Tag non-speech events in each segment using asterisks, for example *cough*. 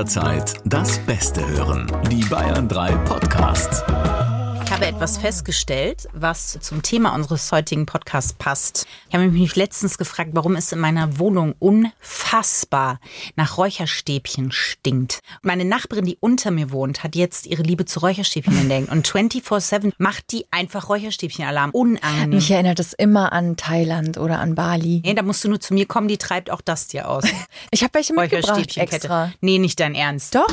jederzeit das Beste hören. Die Bayern 3 Podcasts. Ich habe etwas festgestellt, was zum Thema unseres heutigen Podcasts passt. Ich habe mich letztens gefragt, warum es in meiner Wohnung unfassbar nach Räucherstäbchen stinkt. Meine Nachbarin, die unter mir wohnt, hat jetzt ihre Liebe zu Räucherstäbchen *laughs* entdeckt und 24-7 macht die einfach Räucherstäbchen-Alarm. Unangenehm. Mich erinnert es immer an Thailand oder an Bali. Nee, da musst du nur zu mir kommen, die treibt auch das dir aus. *laughs* Ich habe welche mitgebracht Räucherstäbchenkette. extra. Nee, nicht dein Ernst. Doch.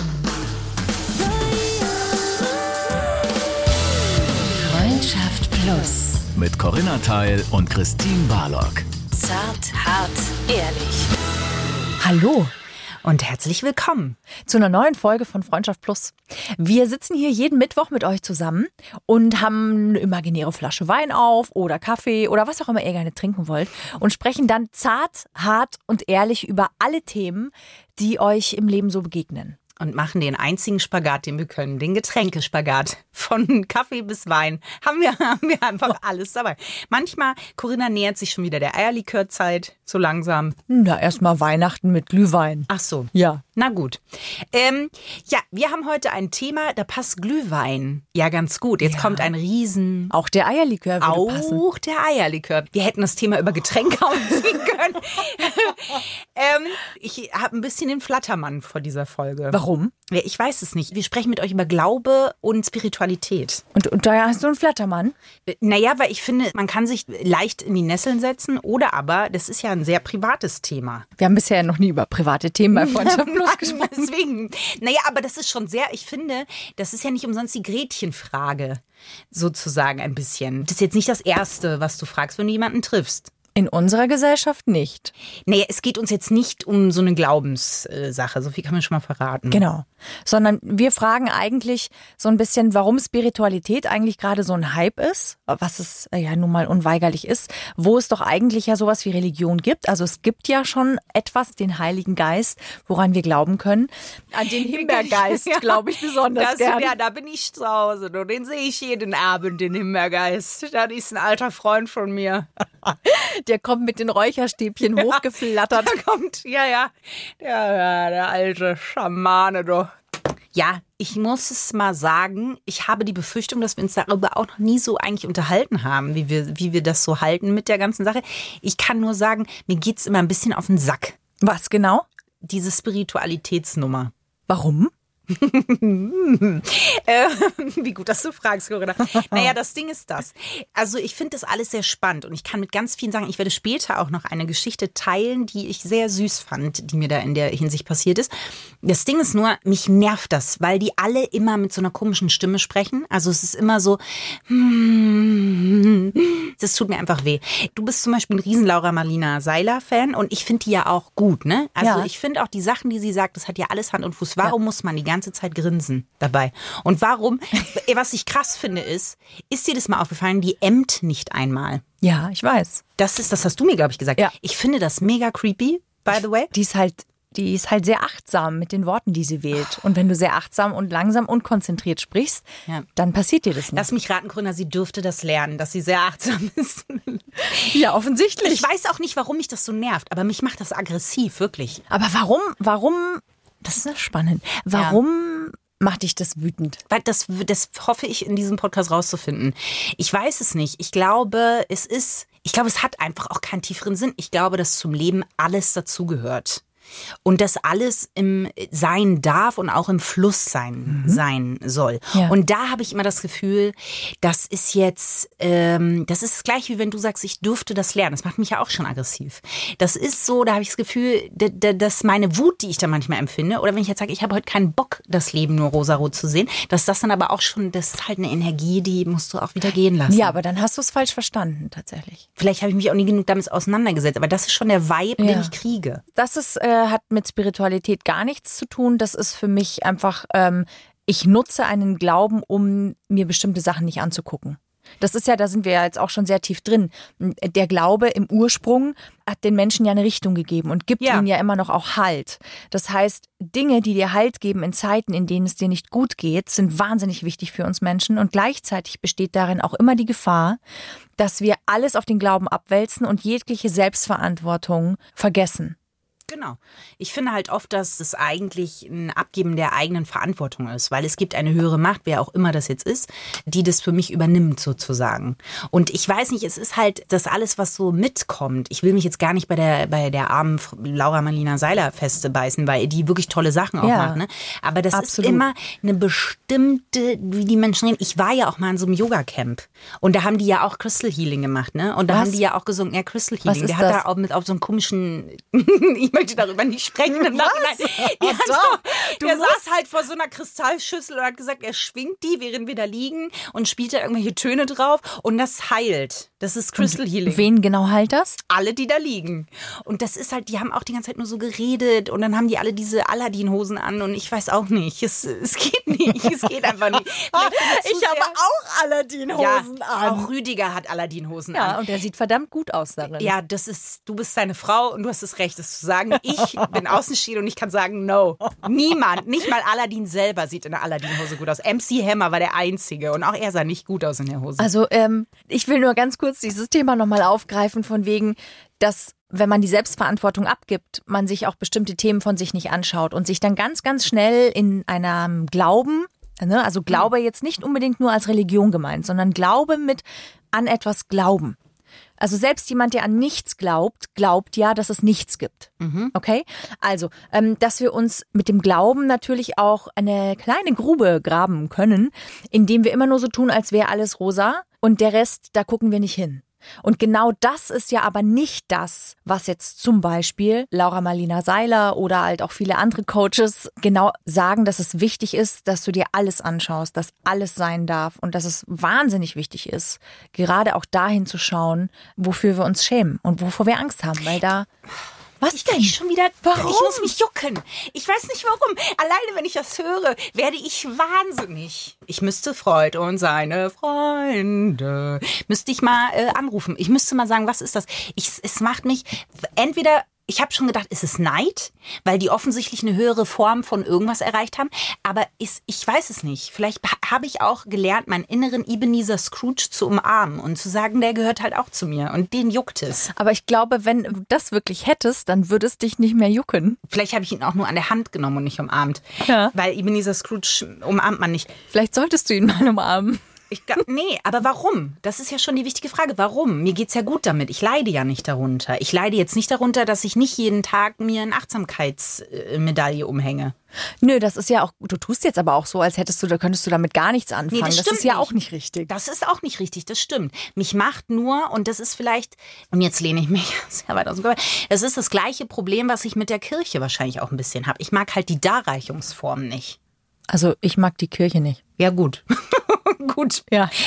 Plus. Mit Corinna Teil und Christine Barlock. Zart, hart, ehrlich. Hallo Und herzlich willkommen. zu einer neuen Folge von Freundschaft Plus. Wir sitzen hier jeden Mittwoch mit euch zusammen und haben eine imaginäre Flasche Wein auf oder Kaffee oder was auch immer ihr gerne trinken wollt und sprechen dann zart, hart und ehrlich über alle Themen, die euch im Leben so begegnen. Und machen den einzigen Spagat, den wir können, den Getränkespagat. Von Kaffee bis Wein haben wir, *laughs* haben wir einfach alles dabei. Manchmal, Corinna nähert sich schon wieder der Eierlikörzeit, so langsam. Na, erstmal Weihnachten mit Glühwein. Ach so. Ja. Na gut. Ähm, ja, wir haben heute ein Thema, da passt Glühwein. Ja, ganz gut. Jetzt Ja. kommt ein Riesen. Auch der Eierlikör würde Auch passen. der Eierlikör. Wir hätten das Thema über Getränke *laughs* ausziehen können. *laughs* ähm, ich habe ein bisschen den Flattermann vor dieser Folge. Warum? Ja, Ich weiß es nicht. Wir sprechen mit euch über Glaube und Spiritualität. Und, und da hast du einen Flattermann. Naja, weil ich finde, man kann sich leicht in die Nesseln setzen oder aber, das ist ja ein sehr privates Thema. Wir haben bisher noch nie über private Themen bei Freundschaft *laughs* Plus gesprochen. *laughs* Deswegen. Naja, aber das ist schon sehr, ich finde, das ist ja nicht umsonst die Gretchenfrage, sozusagen ein bisschen. Das ist jetzt nicht das Erste, was du fragst, wenn du jemanden triffst. In unserer Gesellschaft nicht. Naja, es geht uns jetzt nicht um so eine Glaubenssache. So viel kann man schon mal verraten. Genau. Sondern wir fragen eigentlich so ein bisschen, warum Spiritualität eigentlich gerade so ein Hype ist, was es äh, ja nun mal unweigerlich ist, wo es doch eigentlich ja sowas wie Religion gibt. Also es gibt ja schon etwas, den Heiligen Geist, woran wir glauben können. An den *laughs* Himbeergeist Ja. glaube ich besonders Das, gern. ja, da bin ich zu Hause. Du, den sehe ich jeden Abend, den Himmelgeist. Das ist ein alter Freund von mir. *laughs* Der kommt mit den Räucherstäbchen hochgeflattert. Da kommt, ja, ja, der, ja, der alte Schamane, du. Ja, ich muss es mal sagen, ich habe die Befürchtung, dass wir uns darüber auch noch nie so eigentlich unterhalten haben, wie wir, wie wir das so halten mit der ganzen Sache. Ich kann nur sagen, mir geht's immer ein bisschen auf den Sack, Was genau? diese Spiritualitätsnummer. Warum? *laughs* Äh, wie gut, dass du fragst, Corinna. Naja, das Ding ist das. Also ich finde das alles sehr spannend und ich kann mit ganz vielen sagen, ich werde später auch noch eine Geschichte teilen, die ich sehr süß fand, die mir da in der Hinsicht passiert ist. Das Ding ist nur, mich nervt das, weil die alle immer mit so einer komischen Stimme sprechen. Also es ist immer so, hm, das tut mir einfach weh. Du bist zum Beispiel ein riesen Laura Marlina Seiler-Fan und ich finde die ja auch gut, ne? Also Ja. ich finde auch die Sachen, die sie sagt, das hat ja alles Hand und Fuß. Warum muss man die ganze Zeit grinsen dabei? Und warum, *laughs* was ich krass finde, ist, ist dir das mal aufgefallen, die ämmt nicht einmal. Ja, ich weiß. Das ist, das hast du mir, glaube ich, gesagt. Ja. Ich finde das mega creepy, by the way. Die ist halt, die ist halt sehr achtsam mit den Worten, die sie wählt. Und wenn du sehr achtsam und langsam und konzentriert sprichst, Ja. dann passiert dir das nicht. Lass mich raten, Gründer, sie dürfte das lernen, dass sie sehr achtsam *laughs* ist. ja, offensichtlich. Ich weiß auch nicht, warum mich das so nervt, aber mich macht das aggressiv, wirklich. Aber warum, warum, das ist ja spannend. Warum macht dich das wütend? Weil das, das hoffe ich in diesem Podcast rauszufinden. Ich weiß es nicht. Ich glaube, es ist, ich glaube, es hat einfach auch keinen tieferen Sinn. Ich glaube, dass zum Leben alles dazugehört. Und dass alles im Sein darf und auch im Fluss sein, sein soll. Ja. Und da habe ich immer das Gefühl, das ist jetzt, ähm, das ist das gleiche, wie wenn du sagst, ich dürfte das lernen. Das macht mich ja auch schon aggressiv. Das ist so, da habe ich das Gefühl, da- da- dass meine Wut, die ich da manchmal empfinde, oder wenn ich jetzt sage, ich habe heute keinen Bock, das Leben nur rosarot zu sehen, dass das dann aber auch schon, das ist halt eine Energie, die musst du auch wieder gehen lassen. Ja, aber dann hast du es falsch verstanden, tatsächlich. Vielleicht habe ich mich auch nie genug damit auseinandergesetzt, aber das ist schon der Vibe, den Ja. ich kriege. Das ist, äh, hat mit Spiritualität gar nichts zu tun. Das ist für mich einfach, ähm, ich nutze einen Glauben, um mir bestimmte Sachen nicht anzugucken. Das ist ja, da sind wir ja jetzt auch schon sehr tief drin. Der Glaube im Ursprung hat den Menschen ja eine Richtung gegeben und gibt Ja. ihnen ja immer noch auch Halt. Das heißt, Dinge, die dir Halt geben in Zeiten, in denen es dir nicht gut geht, sind wahnsinnig wichtig für uns Menschen und gleichzeitig besteht darin auch immer die Gefahr, dass wir alles auf den Glauben abwälzen und jegliche Selbstverantwortung vergessen. Genau. Ich finde halt oft, dass es eigentlich ein Abgeben der eigenen Verantwortung ist, weil es gibt eine höhere Macht, wer auch immer das jetzt ist, die das für mich übernimmt sozusagen. Und ich weiß nicht, es ist halt das alles, was so mitkommt. Ich will mich jetzt gar nicht bei der, bei der armen Laura Marlina Seiler feste beißen, weil die wirklich tolle Sachen auch Ja. macht. Ne? Aber das Absolut. ist immer eine bestimmte, wie die Menschen reden. Ich war ja auch mal in so einem Yoga-Camp und da haben die ja auch Crystal Healing gemacht, ne? Und da Was? haben die ja auch gesungen, ja, Crystal Healing. ist Der hat das? da auch mit auf so einem komischen, *laughs* möchte darüber nicht sprechen im Nachhinein. Ja, doch, so, du musst. saß halt vor so einer Kristallschüssel und hat gesagt, er schwingt die, während wir da liegen und spielt da irgendwelche Töne drauf und das heilt. Das ist Crystal Healing. Wen genau heilt das? Alle, die da liegen. Und das ist halt, die haben auch die ganze Zeit nur so geredet und dann haben die alle diese Aladdin-Hosen an und ich weiß auch nicht. Es, es geht nicht. Es geht einfach nicht. *laughs* Zu sehr- auch Aladdin-Hosen ja, Auch Rüdiger hat Aladdin-Hosen Ja, an. und der sieht verdammt gut aus darin. Ja, das ist, du bist seine Frau und du hast das Recht, das zu sagen. Ich *laughs* bin Außenstehende und ich kann sagen, no. Niemand, nicht mal Aladdin selber sieht in der Aladdin-Hose gut aus. MC Hammer war der Einzige und auch er sah nicht gut aus in der Hose. Also ähm, ich will nur ganz kurz dieses Thema nochmal aufgreifen, von wegen, dass wenn man die Selbstverantwortung abgibt, man sich auch bestimmte Themen von sich nicht anschaut und sich dann ganz, ganz schnell in einem Glauben, ne, also Glaube jetzt nicht unbedingt nur als Religion gemeint, sondern Glaube mit an etwas glauben. Also selbst jemand, der an nichts glaubt, glaubt ja, dass es nichts gibt. Okay? Also, ähm, dass wir uns mit dem Glauben natürlich auch eine kleine Grube graben können, indem wir immer nur so tun, als wäre alles rosa und der Rest, da gucken wir nicht hin. Und genau das ist ja aber nicht das, was jetzt zum Beispiel Laura Marlina Seiler oder halt auch viele andere Coaches genau sagen, dass es wichtig ist, dass du dir alles anschaust, dass alles sein darf und dass es wahnsinnig wichtig ist, gerade auch dahin zu schauen, wofür wir uns schämen und wovor wir Angst haben, weil da was Ich denn? schon wieder. Warum? Ich muss mich jucken. Ich weiß nicht warum. Alleine, wenn ich das höre, werde ich wahnsinnig. Ich müsste Freud und seine Freunde. Müsste ich mal äh, anrufen. Ich müsste mal sagen, was ist das? Ich, es macht mich entweder. Ich habe schon gedacht, ist es Neid, weil die offensichtlich eine höhere Form von irgendwas erreicht haben. Aber ist, ich weiß es nicht. Vielleicht ha- habe ich auch gelernt, meinen inneren Ebenezer Scrooge zu umarmen und zu sagen, der gehört halt auch zu mir. Und den juckt es. Aber ich glaube, wenn du das wirklich hättest, dann würde es dich nicht mehr jucken. Vielleicht habe ich ihn auch nur an der Hand genommen und nicht umarmt. Ja. Weil Ebenezer Scrooge umarmt man nicht. Vielleicht solltest du ihn mal umarmen. Ich, nee, aber warum? Das ist ja schon die wichtige Frage. Warum? Mir geht's ja gut damit. Ich leide ja nicht darunter. Ich leide jetzt nicht darunter, dass ich nicht jeden Tag mir eine Achtsamkeitsmedaille umhänge. Nö, das ist ja auch, du tust jetzt aber auch so, als hättest du, da könntest du damit gar nichts anfangen. das das stimmt ist ja nicht. auch nicht richtig. Das ist auch nicht richtig, das stimmt. Mich macht nur, und das ist vielleicht, und jetzt lehne ich mich *laughs* sehr weit aus dem Körper, das ist das gleiche Problem, was ich mit der Kirche wahrscheinlich auch ein bisschen habe. Ich mag halt die Darreichungsform nicht. Also ich mag die Kirche nicht. Ja, gut. *laughs* gut. Ja. *laughs*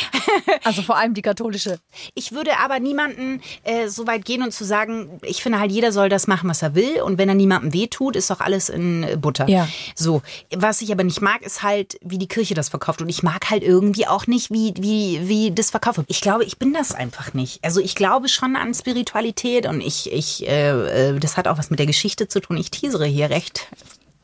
Also vor allem die katholische. Ich würde aber niemanden äh, so weit gehen und zu sagen, ich finde halt, jeder soll das machen, was er will. Und wenn er niemandem wehtut, ist doch alles in äh, Butter. Ja. So. Was ich aber nicht mag, ist halt, wie die Kirche das verkauft. Und ich mag halt irgendwie auch nicht, wie, wie, wie das verkauft wird. Ich glaube, ich bin das einfach nicht. Also ich glaube schon an Spiritualität und ich, ich, äh, äh, das hat auch was mit der Geschichte zu tun. Ich teasere hier recht.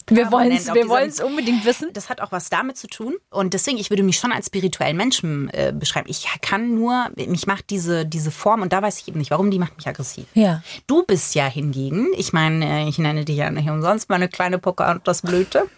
Wir wollen es wir wollen's unbedingt wissen. Das hat auch was damit zu tun. Und deswegen, ich würde mich schon als spirituellen Menschen äh, beschreiben. Ich kann nur, mich macht diese, diese Form, und da weiß ich eben nicht, warum, die macht mich aggressiv. Ja. Du bist ja hingegen, ich meine, äh, ich nenne dich ja nicht umsonst meine kleine Pocahontas-Blüte. *laughs*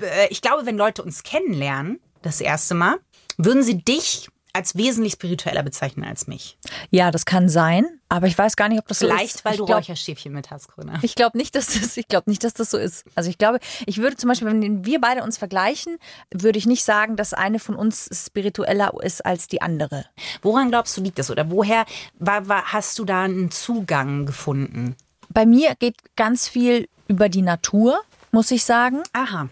Äh, ich glaube, wenn Leute uns kennenlernen, das erste Mal, würden sie dich als wesentlich spiritueller bezeichnen als mich. Ja, das kann sein, aber ich weiß gar nicht, ob das so Vielleicht, ist. weil ich du glaub, Räucherstäbchen mit hast, Grüner. Ich glaube nicht, dass das, ich glaube nicht, dass das so ist. Also ich glaube, ich würde zum Beispiel, wenn wir beide uns vergleichen, würde ich nicht sagen, dass eine von uns spiritueller ist als die andere. Woran glaubst du, liegt das? Oder woher war, war, hast du da einen Zugang gefunden? Bei mir geht ganz viel über die Natur, muss ich sagen. Aha.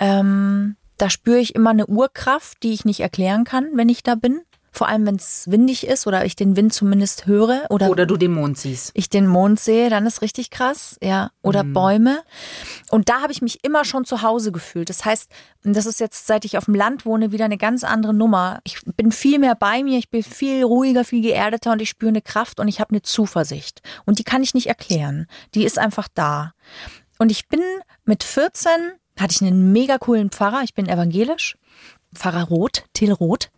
Ähm, da spüre ich immer eine Urkraft, die ich nicht erklären kann, wenn ich da bin. Vor allem, wenn es windig ist oder ich den Wind zumindest höre oder, Oder du den Mond siehst. ich den Mond sehe, dann ist richtig krass, ja. Oder Bäume. Und da habe ich mich immer schon zu Hause gefühlt. Das heißt, das ist jetzt, seit ich auf dem Land wohne, wieder eine ganz andere Nummer. Ich bin viel mehr bei mir, ich bin viel ruhiger, viel geerdeter und ich spüre eine Kraft und ich habe eine Zuversicht. Und die kann ich nicht erklären. Die ist einfach da. Und ich bin mit 14, hatte ich einen mega coolen Pfarrer, ich bin evangelisch. Pfarrer Roth, Till Roth.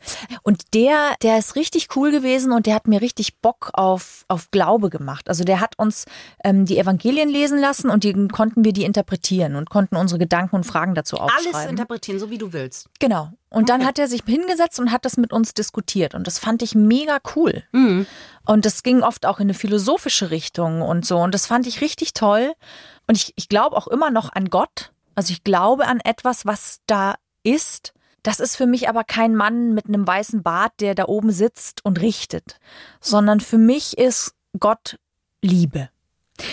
Und der, der ist richtig cool gewesen und der hat mir richtig Bock auf, auf Glaube gemacht. Also der hat uns ähm, die Evangelien lesen lassen und die konnten wir die interpretieren und konnten unsere Gedanken und Fragen dazu aufschreiben. Alles interpretieren, so wie du willst. Genau. Und dann Okay. hat er sich hingesetzt und hat das mit uns diskutiert. Und das fand ich mega cool. Mhm. Und das ging oft auch in eine philosophische Richtung und so. Und das fand ich richtig toll. Und ich, ich glaube auch immer noch an Gott. Also ich glaube an etwas, was da ist. Das ist für mich aber kein Mann mit einem weißen Bart, der da oben sitzt und richtet, sondern für mich ist Gott Liebe.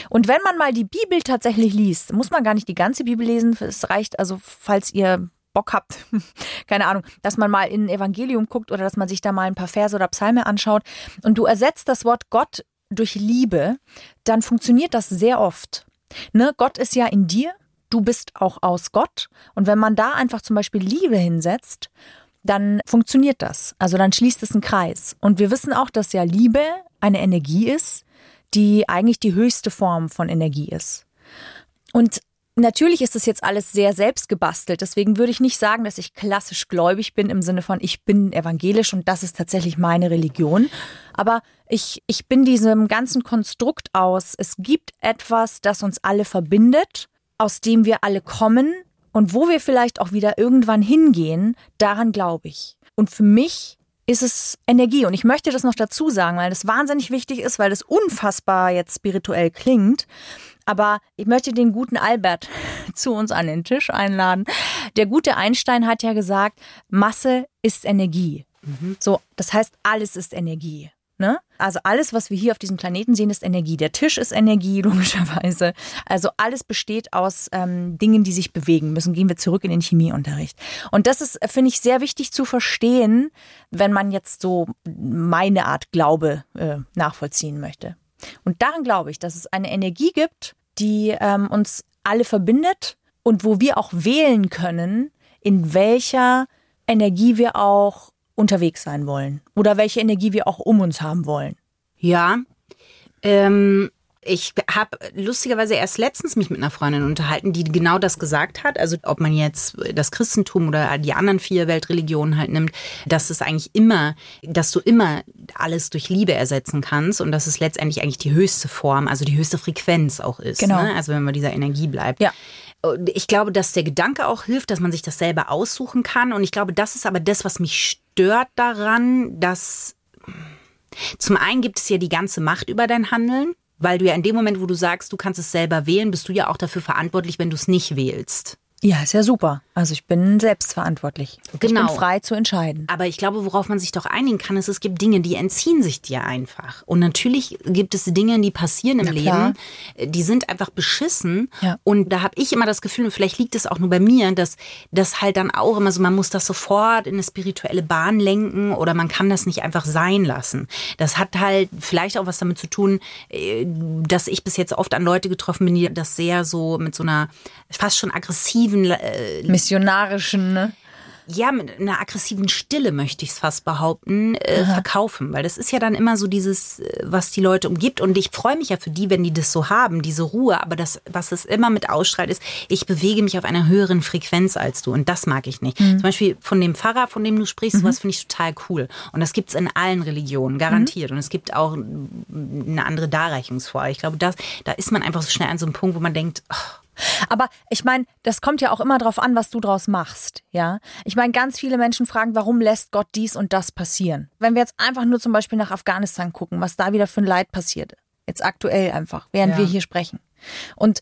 Und wenn man mal die Bibel tatsächlich liest, muss man gar nicht die ganze Bibel lesen. Es reicht also, falls ihr Bock habt, *laughs* keine Ahnung, dass man mal in ein Evangelium guckt oder dass man sich da mal ein paar Verse oder Psalme anschaut und du ersetzt das Wort Gott durch Liebe, dann funktioniert das sehr oft. Ne? Gott ist ja in dir, du bist auch aus Gott. Und wenn man da einfach zum Beispiel Liebe hinsetzt, dann funktioniert das. Also dann schließt es einen Kreis. Und wir wissen auch, dass ja Liebe eine Energie ist, die eigentlich die höchste Form von Energie ist. Und natürlich ist das jetzt alles sehr selbst gebastelt. Deswegen würde ich nicht sagen, dass ich klassisch gläubig bin im Sinne von, ich bin evangelisch und das ist tatsächlich meine Religion. Aber ich, ich bin diesem ganzen Konstrukt aus. Es gibt etwas, das uns alle verbindet, aus dem wir alle kommen und wo wir vielleicht auch wieder irgendwann hingehen. Daran glaube ich. Und für mich ist es Energie. Und ich möchte das noch dazu sagen, weil das wahnsinnig wichtig ist, weil das unfassbar jetzt spirituell klingt. Aber ich möchte den guten Albert *laughs* zu uns an den Tisch einladen. Der gute Einstein hat ja gesagt, Masse ist Energie. So, das heißt, alles ist Energie. Ne? Also alles, was wir hier auf diesem Planeten sehen, ist Energie. Der Tisch ist Energie, *laughs* logischerweise. Also alles besteht aus ähm, Dingen, die sich bewegen müssen. Gehen wir zurück in den Chemieunterricht. Und das ist, äh, finde ich, sehr wichtig zu verstehen, wenn man jetzt so meine Art Glaube äh, nachvollziehen möchte. Und daran glaube ich, dass es eine Energie gibt, die ähm, uns alle verbindet und wo wir auch wählen können, in welcher Energie wir auch unterwegs sein wollen oder welche Energie wir auch um uns haben wollen. Ja. Ähm, ich habe lustigerweise erst letztens mich mit einer Freundin unterhalten, die genau das gesagt hat. Also ob man jetzt das Christentum oder die anderen vier Weltreligionen halt nimmt, dass es eigentlich immer, dass du immer alles durch Liebe ersetzen kannst und dass es letztendlich eigentlich die höchste Form, also die höchste Frequenz auch ist. Genau. Ne? Also wenn man dieser Energie bleibt. Ja. Und ich glaube, dass der Gedanke auch hilft, dass man sich das selber aussuchen kann. Und ich glaube, das ist aber das, was mich stört daran, dass zum einen gibt es ja die ganze Macht über dein Handeln, weil du ja in dem Moment, wo du sagst, du kannst es selber wählen, bist du ja auch dafür verantwortlich, wenn du es nicht wählst. Ja, ist ja super. Also ich bin selbstverantwortlich. Ich Genau. bin frei zu entscheiden. Aber ich glaube, worauf man sich doch einigen kann, ist, es gibt Dinge, die entziehen sich dir einfach. Und natürlich gibt es Dinge, die passieren im Na. Leben, die sind einfach beschissen. Ja. Und da habe ich immer das Gefühl, und vielleicht liegt es auch nur bei mir, dass das halt dann auch immer so, man muss das sofort in eine spirituelle Bahn lenken oder man kann das nicht einfach sein lassen. Das hat halt vielleicht auch was damit zu tun, äh, dass ich bis jetzt oft an Leute getroffen bin, die das sehr so mit so einer fast schon aggressiven äh, Missionarischen, ne? ja, mit einer aggressiven Stille möchte ich es fast behaupten, äh, verkaufen. Weil das ist ja dann immer so dieses, äh, was die Leute umgibt. Und ich freue mich ja für die, wenn die das so haben, diese Ruhe. Aber das, was es immer mit ausstrahlt, ist, ich bewege mich auf einer höheren Frequenz als du. Und das mag ich nicht. Zum Beispiel von dem Pfarrer, von dem du sprichst, sowas finde ich total cool. Und das gibt es in allen Religionen, garantiert. Und es gibt auch eine andere Darreichungsform. Ich glaube, das, da ist man einfach so schnell an so einem Punkt, wo man denkt, ach, Aber ich meine, das kommt ja auch immer drauf an, was du draus machst, ja. Ich meine, ganz viele Menschen fragen, warum lässt Gott dies und das passieren? Wenn wir jetzt einfach nur zum Beispiel nach Afghanistan gucken, was da wieder für ein Leid passiert, jetzt aktuell einfach, während Ja. wir hier sprechen. Und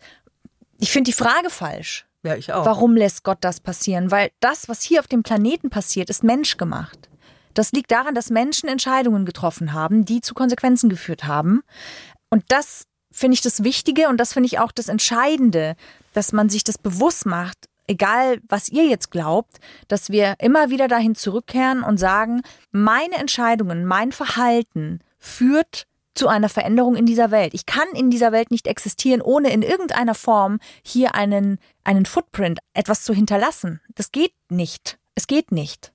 ich finde die Frage falsch. ja, ich auch. Warum lässt Gott das passieren? Weil das, was hier auf dem Planeten passiert, ist menschgemacht. Das liegt daran, dass Menschen Entscheidungen getroffen haben, die zu Konsequenzen geführt haben. Und das finde ich das Wichtige und das finde ich auch das Entscheidende, dass man sich das bewusst macht, egal was ihr jetzt glaubt, dass wir immer wieder dahin zurückkehren und sagen, meine Entscheidungen, mein Verhalten führt zu einer Veränderung in dieser Welt. Ich kann in dieser Welt nicht existieren, ohne in irgendeiner Form hier einen, einen Footprint, etwas zu hinterlassen. Das geht nicht. Es geht nicht.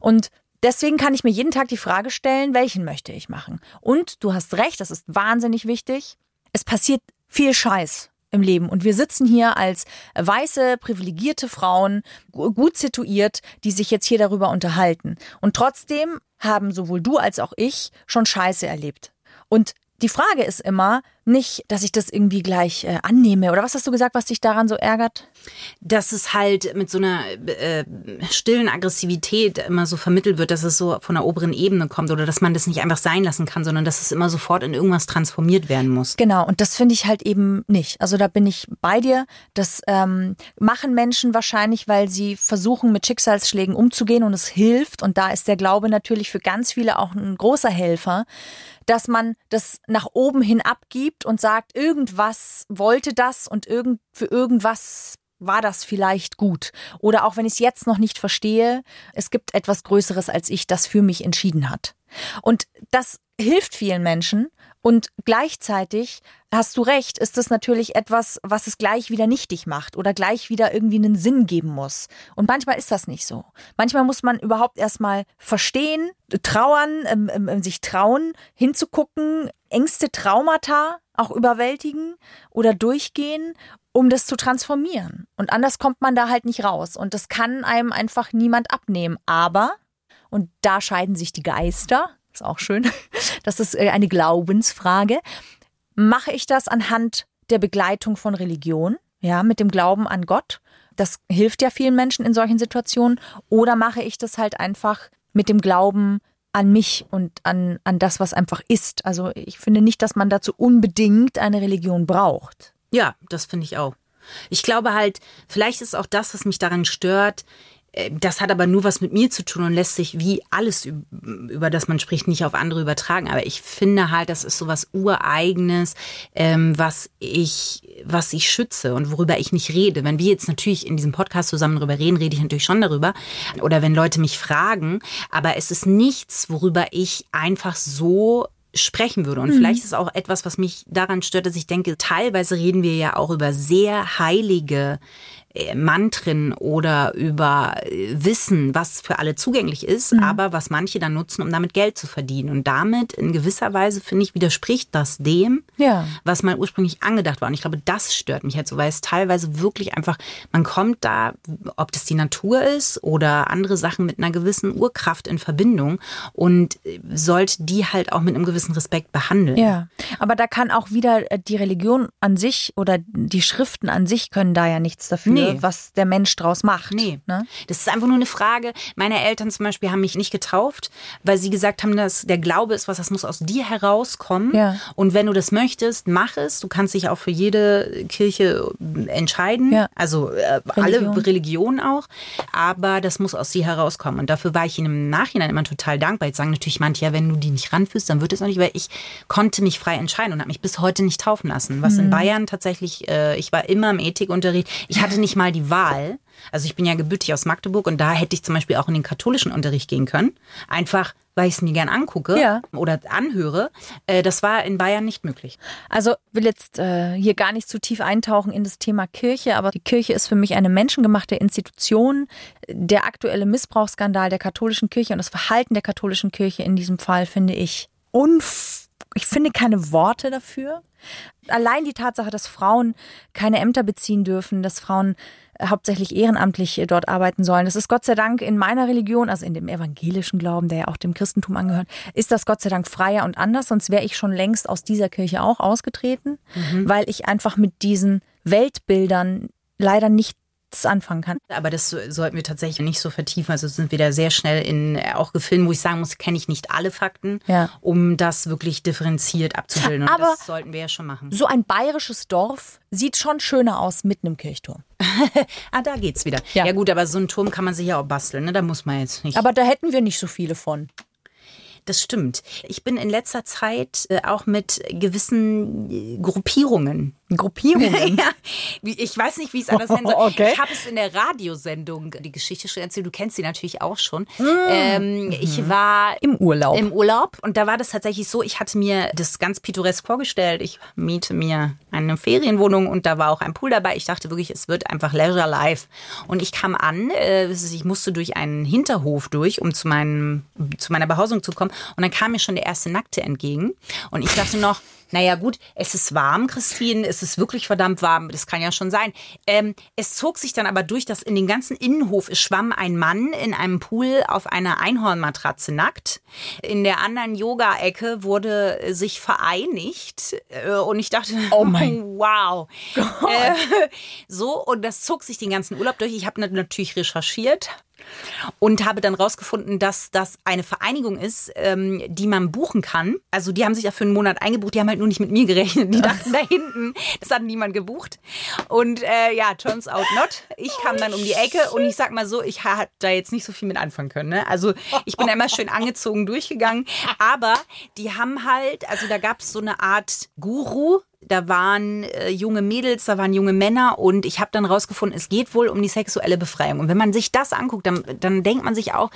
Und deswegen kann ich mir jeden Tag die Frage stellen, welchen möchte ich machen? Und du hast recht, das ist wahnsinnig wichtig. Es passiert viel Scheiß im Leben. Und wir sitzen hier als weiße, privilegierte Frauen, gut situiert, die sich jetzt hier darüber unterhalten. Und trotzdem haben sowohl du als auch ich schon Scheiße erlebt. Und die Frage ist immer nicht, dass ich das irgendwie gleich äh, annehme. Oder was hast du gesagt, was dich daran so ärgert? Dass es halt mit so einer äh, stillen Aggressivität immer so vermittelt wird, dass es so von der oberen Ebene kommt oder dass man das nicht einfach sein lassen kann, sondern dass es immer sofort in irgendwas transformiert werden muss. Genau, und das finde ich halt eben nicht. Also da bin ich bei dir. Das ähm, machen Menschen wahrscheinlich, weil sie versuchen, mit Schicksalsschlägen umzugehen und es hilft. Und da ist der Glaube natürlich für ganz viele auch ein großer Helfer dass man das nach oben hin abgibt und sagt, irgendwas wollte das und irgend, für irgendwas war das vielleicht gut. Oder auch wenn ich es jetzt noch nicht verstehe, es gibt etwas Größeres als ich, das für mich entschieden hat. Und das hilft vielen Menschen, und gleichzeitig hast du recht, ist es natürlich etwas, was es gleich wieder nichtig macht oder gleich wieder irgendwie einen Sinn geben muss. Und manchmal ist das nicht so. Manchmal muss man überhaupt erstmal verstehen, trauern, ähm, ähm, sich trauen, hinzugucken, Ängste, Traumata auch überwältigen oder durchgehen, um das zu transformieren. Und anders kommt man da halt nicht raus. Und das kann einem einfach niemand abnehmen. Aber, und da scheiden sich die Geister, ist auch schön. *laughs* Das ist äh, eine Glaubensfrage. Mache ich das anhand der Begleitung von Religion, ja, mit dem Glauben an Gott? Das hilft ja vielen Menschen in solchen Situationen. Oder mache ich das halt einfach mit dem Glauben an mich und an, an das, was einfach ist? Also ich finde nicht, dass man dazu unbedingt eine Religion braucht. Ja, das finde ich auch. Ich glaube halt, vielleicht ist auch das, was mich daran stört, das hat aber nur was mit mir zu tun und lässt sich wie alles, über das man spricht, nicht auf andere übertragen. Aber ich finde halt, das ist so was Ureigenes, ähm, was ich, was ich schütze und worüber ich nicht rede. Wenn wir jetzt natürlich in diesem Podcast zusammen darüber reden, rede ich natürlich schon darüber. Oder wenn Leute mich fragen. Aber es ist nichts, worüber ich einfach so sprechen würde. Und mhm. vielleicht ist es auch etwas, was mich daran stört, dass ich denke, teilweise reden wir ja auch über sehr heilige äh, Mantren oder über äh, Wissen, was für alle zugänglich ist, mhm. aber was manche dann nutzen, um damit Geld zu verdienen. Und damit in gewisser Weise, finde ich, widerspricht das dem, ja. was mal ursprünglich angedacht war. Und ich glaube, das stört mich halt so, weil es teilweise wirklich einfach, man kommt da, ob das die Natur ist oder andere Sachen mit einer gewissen Urkraft in Verbindung und äh, sollte die halt auch mit einem gewissen Respekt behandeln. Ja, aber da kann auch wieder die Religion an sich oder die Schriften an sich können da ja nichts dafür nee. was der Mensch draus macht. Nee. Ne? Das ist einfach nur eine Frage. Meine Eltern zum Beispiel haben mich nicht getauft, weil sie gesagt haben, dass der Glaube ist was, das muss aus dir herauskommen. Ja. Und wenn du das möchtest, mach es. Du kannst dich auch für jede Kirche entscheiden. Ja. Also äh, Religion. alle Religionen auch. Aber das muss aus dir herauskommen. Und dafür war ich ihnen im Nachhinein immer total dankbar. Jetzt sagen natürlich manche, ja, wenn du die nicht ranführst, dann wird es auch nicht, weil ich konnte mich frei entscheiden und habe mich bis heute nicht taufen lassen. Was mhm. in Bayern tatsächlich, äh, ich war immer im Ethikunterricht. Ich hatte nicht nicht mal die Wahl. Also ich bin ja gebürtig aus Magdeburg und da hätte ich zum Beispiel auch in den katholischen Unterricht gehen können. Einfach, weil ich es mir gern angucke ja. oder anhöre. Äh, das war in Bayern nicht möglich. Also will jetzt äh, hier gar nicht zu tief eintauchen in das Thema Kirche, aber die Kirche ist für mich eine menschengemachte Institution. Der aktuelle Missbrauchsskandal der katholischen Kirche und das Verhalten der katholischen Kirche in diesem Fall finde ich unf ich finde keine Worte dafür. Allein die Tatsache, dass Frauen keine Ämter beziehen dürfen, dass Frauen äh, hauptsächlich ehrenamtlich äh, dort arbeiten sollen. Das ist Gott sei Dank in meiner Religion, also in dem evangelischen Glauben, der ja auch dem Christentum angehört, ist das Gott sei Dank freier und anders. Sonst wäre ich schon längst aus dieser Kirche auch ausgetreten, mhm. weil ich einfach mit diesen Weltbildern leider nicht anfangen kann. Aber das sollten wir tatsächlich nicht so vertiefen. Also sind wir da sehr schnell in äh, auch gefilmt, wo ich sagen muss, kenne ich nicht alle Fakten, ja. um das wirklich differenziert abzubilden. Und Aber das sollten wir ja schon machen. So ein bayerisches Dorf sieht schon schöner aus mit einem Kirchturm. *laughs* ah, da geht's wieder. Ja. ja. gut, aber so einen Turm kann man sich ja auch basteln, ne? Da muss man jetzt nicht. Aber da hätten wir nicht so viele von. Das stimmt. Ich bin in letzter Zeit äh, auch mit gewissen äh, Gruppierungen Gruppierungen. *laughs* ja, ich weiß nicht, wie es anders nennen soll. Okay. Ich habe es in der Radiosendung die Geschichte schon erzählt. Du kennst sie natürlich auch schon. Mm. Ähm, ich mhm. war im Urlaub. Im Urlaub und da war das tatsächlich so. Ich hatte mir das ganz pittoresk vorgestellt. Ich miete mir eine Ferienwohnung und da war auch ein Pool dabei. Ich dachte wirklich, es wird einfach Leisure Life. Und ich kam an. Äh, ich musste durch einen Hinterhof durch, um zu meinem zu meiner Behausung zu kommen. Und dann kam mir schon der erste Nackte entgegen. Und ich dachte noch Naja, gut, es ist warm, Christine, es ist wirklich verdammt warm, das kann ja schon sein. Ähm, es zog sich dann aber durch, dass in den ganzen Innenhof schwamm ein Mann in einem Pool auf einer Einhornmatratze nackt. In der anderen Yoga-Ecke wurde sich vereinigt äh, und ich dachte, Oh mein *laughs* wow. Äh, *laughs* so, und das zog sich den ganzen Urlaub durch. Ich habe natürlich recherchiert und habe dann rausgefunden, dass das eine Vereinigung ist, ähm, die man buchen kann. Also die haben sich dafür einen Monat eingebucht, die haben halt nur nicht mit mir gerechnet. Die dachten da hinten, das hat niemand gebucht. Und äh, ja, turns out not. Ich kam dann um die Ecke und ich sag mal so, ich hatte da jetzt nicht so viel mit anfangen können. Ne? Also ich bin da immer schön angezogen durchgegangen. Aber die haben halt, also da gab es so eine Art Guru, da waren äh, junge Mädels, da waren junge Männer und ich habe dann rausgefunden, es geht wohl um die sexuelle Befreiung. Und wenn man sich das anguckt, dann, dann denkt man sich auch,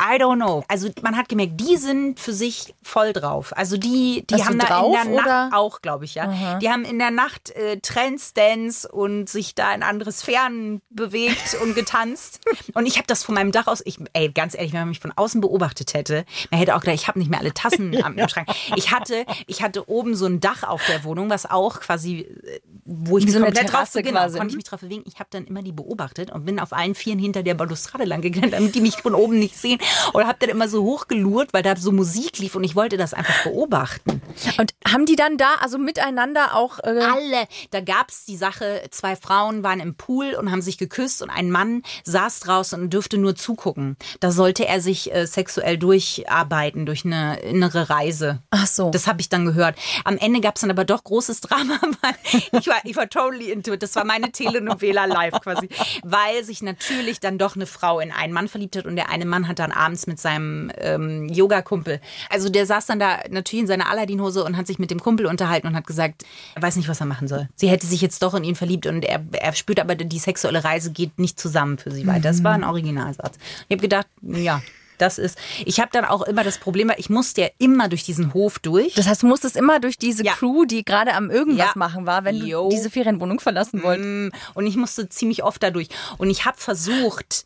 I don't know. Also man hat gemerkt, die sind für sich voll drauf. Also die, die Also haben da in der oder? Nacht auch, glaube ich, ja. Die haben in der Nacht äh, Trendstance und sich da in andere Sphären bewegt und getanzt. Und ich habe das von meinem Dach aus, ich, ey, ganz ehrlich, wenn man mich von außen beobachtet hätte, man hätte auch gedacht, ich habe nicht mehr alle Tassen am *laughs* im Schrank. Ich hatte, ich hatte oben so ein Dach auf der Wohnung, was auch quasi, äh, wo ich Wie mich so komplett drauf, genau, quasi. konnte ich mich drauf bewegen. Ich habe dann immer die beobachtet und bin auf allen Vieren hinter der Balustrade lang gegangen, damit die mich von oben nicht sehen. Oder habe dann immer so hochgelurrt, weil da so Musik lief und ich wollte das einfach beobachten. Und haben die dann da also miteinander auch äh, Alle. Da gab's die Sache, zwei Frauen waren im Pool und haben sich geküsst und ein Mann saß draußen und dürfte nur zugucken. Da sollte er sich äh, sexuell durcharbeiten durch eine innere Reise. Ach so. Das habe ich dann gehört. Am Ende gab's dann aber doch großes Drama, *laughs* weil ich war, ich war totally into it. Das war meine Telenovela live quasi. Weil sich natürlich dann doch eine Frau in einen Mann verliebt hat und der eine Mann hat dann abends mit seinem ähm, Yoga-Kumpel. Also der saß dann da natürlich in seiner Aladdin-Hose und hat sich mit dem Kumpel unterhalten und hat gesagt, er weiß nicht, was er machen soll. Sie hätte sich jetzt doch in ihn verliebt und er, er spürt aber, die sexuelle Reise geht nicht zusammen für sie weiter. Das war ein Originalsatz. Ich habe gedacht, ja, das ist. Ich habe dann auch immer das Problem, weil ich musste ja immer durch diesen Hof durch. Das heißt, du musstest immer durch diese Ja. Crew, die gerade am irgendwas Ja. machen war, wenn du Jo. diese Ferienwohnung verlassen wolltest. Mm, Und ich musste ziemlich oft dadurch. Und ich habe versucht,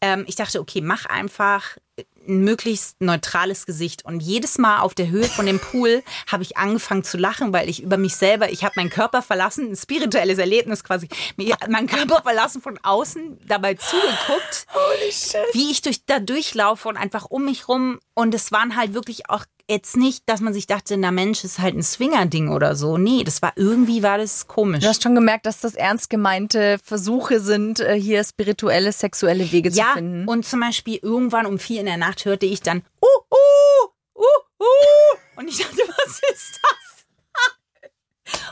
ähm, ich dachte, okay, mach einfach ein möglichst neutrales Gesicht. Und jedes Mal auf der Höhe von dem Pool *laughs* habe ich angefangen zu lachen, weil ich über mich selber, ich habe meinen Körper verlassen, ein spirituelles Erlebnis quasi, meinen Körper verlassen von außen, dabei zugeguckt, wie ich durch, da durchlaufe und einfach um mich rum. Und es waren halt wirklich auch jetzt nicht, dass man sich dachte, na Mensch, ist halt ein Swinger-Ding oder so. Nee, das war irgendwie war das komisch. Du hast schon gemerkt, dass das ernst gemeinte Versuche sind, äh, hier spirituelle, sexuelle Wege Ja, zu finden. und zum Beispiel irgendwann um vier in der Nacht hörte ich dann, uh, uh, uh, uh. Und ich dachte, was ist das?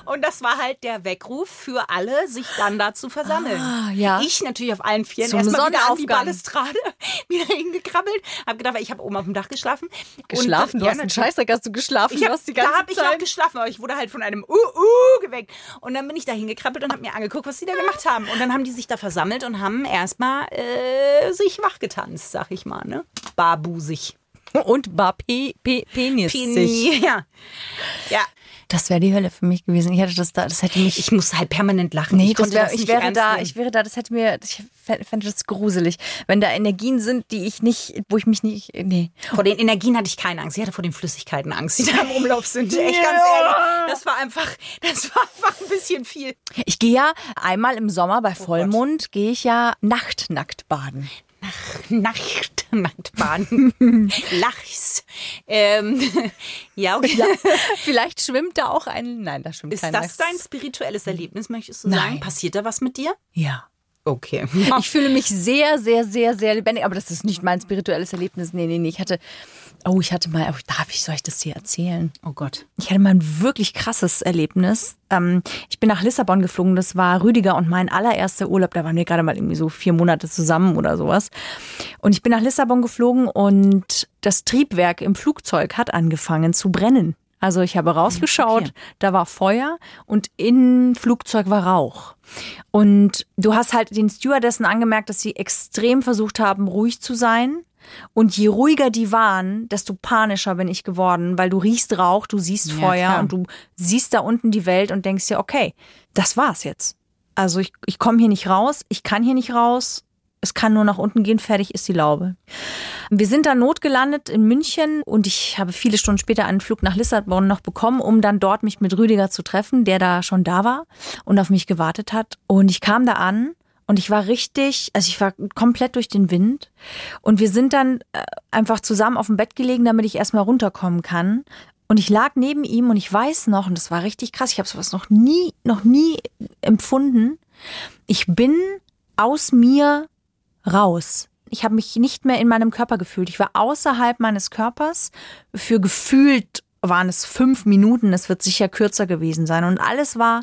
Und das war halt der Weckruf für alle, sich dann da zu versammeln. Ah, ja. Ich natürlich auf allen Vieren Zum erstmal wieder an die. Balustrade *laughs* wieder hingekrabbelt. Hab gedacht, ich habe oben auf dem Dach geschlafen. Und geschlafen? dann- Du ja, hast einen. Scheißdreck, hast du geschlafen? Ich du hab, hast die ganze da habe ich auch geschlafen, aber ich wurde halt von einem uh uh geweckt. Und dann bin ich da hingekrabbelt und habe mir angeguckt, was die da gemacht haben. Und dann haben die sich da versammelt und haben erstmal äh, sich wachgetanzt, sag ich mal, ne? Barbusig. Und war Pe Pe Penis. Pini, ja. Ja, Das wäre die Hölle für mich gewesen. Ich hätte das da, das hätte mich. ich muss halt permanent lachen. Nee, ich das wär, das ich wäre da, nehmen. ich wäre da, das hätte mir, ich fä- fände das gruselig. Wenn da Energien sind, die ich nicht, wo ich mich nicht, nee. Vor den Energien hatte ich keine Angst. Ich hatte vor den Flüssigkeiten Angst, die da im Umlauf sind. Echt ganz Ja. ehrlich. Das war einfach, das war einfach ein bisschen viel. Ich gehe ja einmal im Sommer bei Vollmond, gehe ich ja nachtnackt baden. Nacht, Nachtbahn. *laughs* Lachs. Ähm, *laughs* ja, okay. *laughs* Vielleicht schwimmt da auch ein, nein, da schwimmt Ist kein das dein spirituelles Erlebnis, möchtest du Nein. sagen? Passiert da was mit dir? Ja. Okay. Ich fühle mich sehr, sehr, sehr, sehr lebendig, aber das ist nicht mein spirituelles Erlebnis. Nee, nee, nee. Ich hatte, oh, ich hatte mal, oh, darf ich, soll ich das dir erzählen? Oh Gott. Ich hatte mal ein wirklich krasses Erlebnis. Ähm, ich bin nach Lissabon geflogen. Das war Rüdiger und mein allererster Urlaub. Da waren wir gerade mal irgendwie so vier Monate zusammen oder sowas. Und ich bin nach Lissabon geflogen und das Triebwerk im Flugzeug hat angefangen zu brennen. Also ich habe rausgeschaut, Okay. da war Feuer und im Flugzeug war Rauch. Und du hast halt den Stewardessen angemerkt, dass sie extrem versucht haben, ruhig zu sein. Und je ruhiger die waren, desto panischer bin ich geworden, weil du riechst Rauch, du siehst Ja, Feuer klar. und du siehst da unten die Welt und denkst dir, okay, das war's jetzt. Also ich, ich komme hier nicht raus, ich kann hier nicht raus. es kann nur nach unten gehen, fertig ist die Laube. Wir sind dann notgelandet in München und ich habe viele Stunden später einen Flug nach Lissabon noch bekommen, um dann dort mich mit Rüdiger zu treffen, der da schon da war und auf mich gewartet hat. Und ich kam da an und ich war richtig, also ich war komplett durch den Wind. Und wir sind dann äh, einfach zusammen auf dem Bett gelegen, damit ich erstmal runterkommen kann. Und ich lag neben ihm und ich weiß noch, und das war richtig krass, ich habe sowas noch nie, noch nie empfunden. Ich bin aus mir raus. Ich habe mich nicht mehr in meinem Körper gefühlt. Ich war außerhalb meines Körpers. Für gefühlt waren es fünf Minuten. Es wird sicher kürzer gewesen sein. Und alles war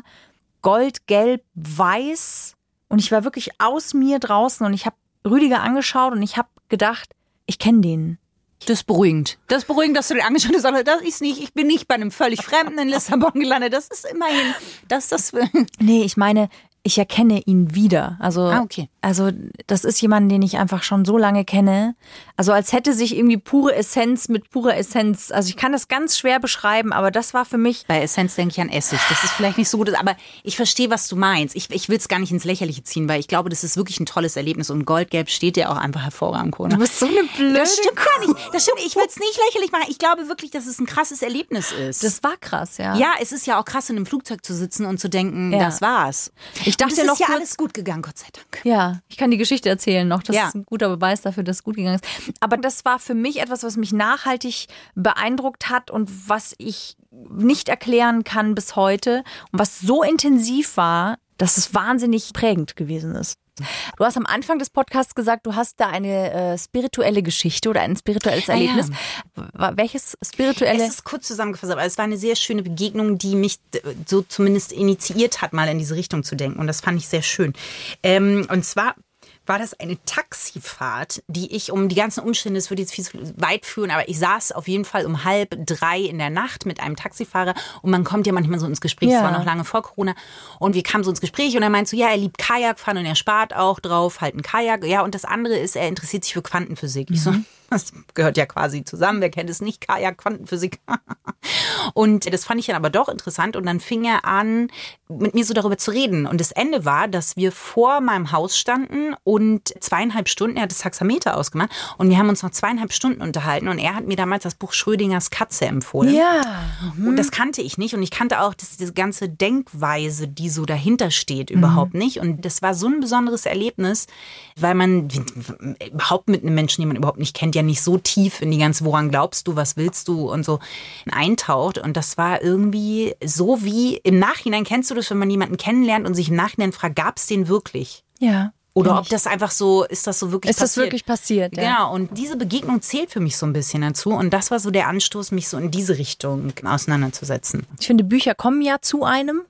gold, gelb, weiß. Und ich war wirklich aus mir draußen. Und ich habe Rüdiger angeschaut und ich habe gedacht, ich kenne den. Das ist beruhigend. Das ist beruhigend, dass du dir angeschaut hast. Das ist nicht, ich bin nicht bei einem völlig Fremden in Lissabon gelandet. Das ist immerhin, das, das. Nee, ich meine, ich erkenne ihn wieder. Also, Ah, okay. also das ist jemand, den ich einfach schon so lange kenne. Also als hätte sich irgendwie pure Essenz mit purer Essenz. Also ich kann das ganz schwer beschreiben, aber das war für mich. Bei Essenz denke ich an Essig. Das ist vielleicht nicht so gut, aber ich verstehe, was du meinst. Ich, ich will es gar nicht ins Lächerliche ziehen, weil ich glaube, das ist wirklich ein tolles Erlebnis und Goldgelb steht ja auch einfach hervorragend, Kona. Du bist so eine blöde. Das stimmt gar nicht. Das stimmt. Ich will es nicht lächerlich machen. Ich glaube wirklich, dass es ein krasses Erlebnis ist. Das war krass, ja. ja, es ist ja auch krass, in einem Flugzeug zu sitzen und zu denken, Ja. das war's. Ich dachte und es noch ist ja alles gut gegangen, Gott sei Dank. Ja, ich kann die Geschichte erzählen noch. Das Ja. ist ein guter Beweis dafür, dass es gut gegangen ist. Aber das war für mich etwas, was mich nachhaltig beeindruckt hat und was ich nicht erklären kann bis heute und was so intensiv war, dass es wahnsinnig prägend gewesen ist. Du hast am Anfang des Podcasts gesagt, du hast da eine äh, spirituelle Geschichte oder ein spirituelles Ah, ja. Erlebnis. Welches spirituelle? Es ist kurz zusammengefasst, aber es war eine sehr schöne Begegnung, die mich so zumindest initiiert hat, mal in diese Richtung zu denken. Und das fand ich sehr schön. Ähm, und zwar war das eine Taxifahrt, die ich um die ganzen Umstände, es würde jetzt viel zu weit führen, aber ich saß auf jeden Fall um halb drei in der Nacht mit einem Taxifahrer und man kommt ja manchmal so ins Gespräch, Ja. es war noch lange vor Corona und wir kamen so ins Gespräch und er meint so, ja, er liebt Kajakfahren und er spart auch drauf, halt ein Kajak, ja, und das andere ist, er interessiert sich für Quantenphysik. Ich so, *laughs* das gehört ja quasi zusammen, wer kennt es nicht, Kajak, Quantenphysik. *laughs* Und das fand ich dann aber doch interessant. Und dann fing er an, mit mir so darüber zu reden. Und das Ende war, dass wir vor meinem Haus standen und zweieinhalb Stunden, er hat das Taxameter ausgemacht, und wir haben uns noch zweieinhalb Stunden unterhalten. Und er hat mir damals das Buch Schrödingers Katze empfohlen. ja. Und das kannte ich nicht. Und ich kannte auch das, diese ganze Denkweise, die so dahinter steht, überhaupt nicht. Und das war so ein besonderes Erlebnis, weil man überhaupt mit einem Menschen, den man überhaupt nicht kennt, ja nicht so tief in die ganze, woran glaubst du, was willst du und so eintaucht. Und das war irgendwie so wie im Nachhinein, kennst du das, wenn man jemanden kennenlernt und sich im Nachhinein fragt, gab es den wirklich? Ja. Oder ob das einfach so, ist das so wirklich Ist das passiert? wirklich passiert? Ja. Genau, und diese Begegnung zählt für mich so ein bisschen dazu. Und das war so der Anstoß, mich so in diese Richtung auseinanderzusetzen. Ich finde, Bücher kommen ja zu einem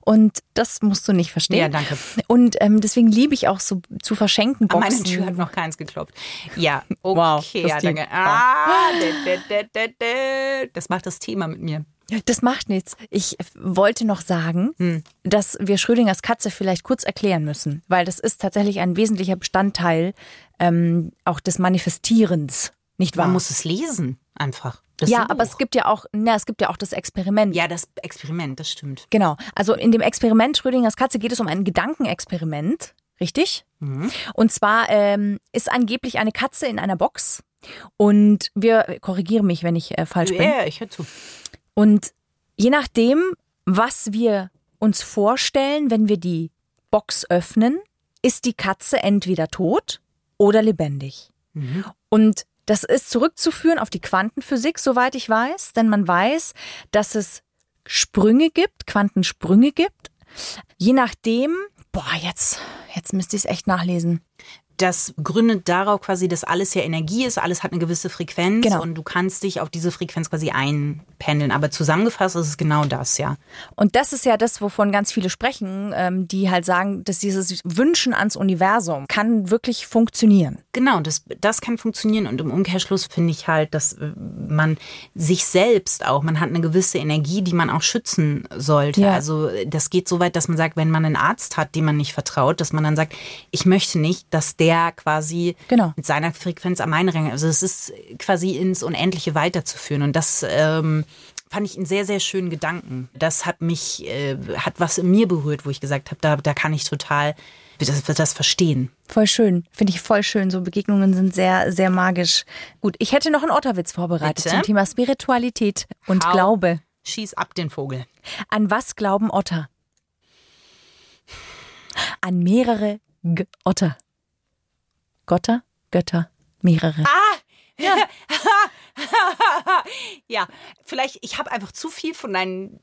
und das musst du nicht verstehen. Ja, danke. Und ähm, deswegen liebe ich auch so zu verschenken An Boxen. meine Tür hat noch keins geklopft. Ja, *laughs* okay. Wow, ja, danke. Ah, de. Das macht das Thema mit mir. Das macht nichts. Ich wollte noch sagen, Hm. dass wir Schrödingers Katze vielleicht kurz erklären müssen, weil das ist tatsächlich ein wesentlicher Bestandteil ähm, auch des Manifestierens, nicht wahr? Man muss es lesen, einfach. Das ja, aber es gibt ja auch, na, es gibt ja auch das Experiment. Ja, das Experiment, das stimmt. Genau. Also in dem Experiment Schrödingers Katze geht es um ein Gedankenexperiment, richtig? Mhm. Und zwar ähm, ist angeblich eine Katze in einer Box und wir korrigieren mich, wenn ich äh, falsch bin. Ja, ich höre zu. Und je nachdem, was wir uns vorstellen, wenn wir die Box öffnen, ist die Katze entweder tot oder lebendig. Und das ist zurückzuführen auf die Quantenphysik, soweit ich weiß, denn man weiß, dass es Sprünge gibt, Quantensprünge gibt. Je nachdem, boah, jetzt, jetzt müsste ich es echt nachlesen. Das gründet darauf quasi, dass alles ja Energie ist, alles hat eine gewisse Frequenz Genau. und du kannst dich auf diese Frequenz quasi einpendeln. Aber zusammengefasst ist es genau das, ja. Und das ist ja das, wovon ganz viele sprechen, ähm, die halt sagen, dass dieses Wünschen ans Universum kann wirklich funktionieren. Genau, das, das kann funktionieren und im Umkehrschluss finde ich halt, dass äh, man sich selbst auch, man hat eine gewisse Energie, die man auch schützen sollte. Ja. Also äh, das geht so weit, dass man sagt, wenn man einen Arzt hat, dem man nicht vertraut, dass man dann sagt, ich möchte nicht, dass der quasi Genau. mit seiner Frequenz am meinen Rang, also es ist quasi ins Unendliche weiterzuführen und das ähm, fand ich einen sehr, sehr schönen Gedanken. Das hat mich, äh, hat was in mir berührt, wo ich gesagt habe, da, da kann ich total das, das verstehen. Voll schön. Finde ich voll schön. So Begegnungen sind sehr, sehr magisch. Gut, ich hätte noch einen Otterwitz vorbereitet Bitte? zum Thema Spiritualität und Hau. Glaube. Schieß ab den Vogel. An was glauben Otter? An mehrere G Otter. Gotter, Götter, mehrere. *laughs* Ja, vielleicht, ich habe einfach zu viel von deinen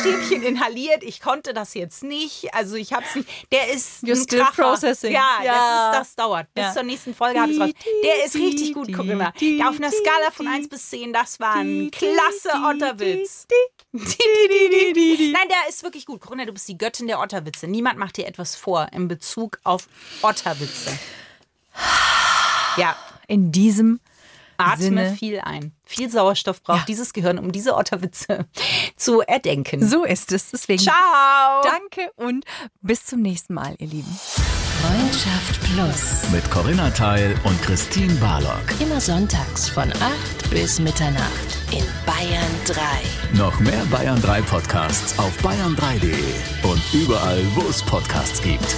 Stäbchen inhaliert. Ich konnte das jetzt nicht. Also ich habe es nicht. Der ist You're still Kracher. processing. Ja, Ja. Das, ist, das dauert. Bis Ja. zur nächsten Folge habe ich raus. Der ist richtig gut, Corinna. Der auf einer Skala von 1 bis 10, das war ein klasse Otterwitz. Nein, der ist wirklich gut. Corinna, du bist die Göttin der Otterwitze. Niemand macht dir etwas vor in Bezug auf Otterwitze. Ja, In diesem Atme Sinne. viel ein. Viel Sauerstoff braucht dieses Gehirn, um diese Otterwitze *laughs* zu erdenken. So ist es. Deswegen Ciao! danke und bis zum nächsten Mal, ihr Lieben. Freundschaft Plus. Mit Corinna Teil und Christine Barlock. Immer sonntags von 8 bis Mitternacht in Bayern 3. Noch mehr Bayern 3 Podcasts auf bayern3.de und überall, wo es Podcasts gibt.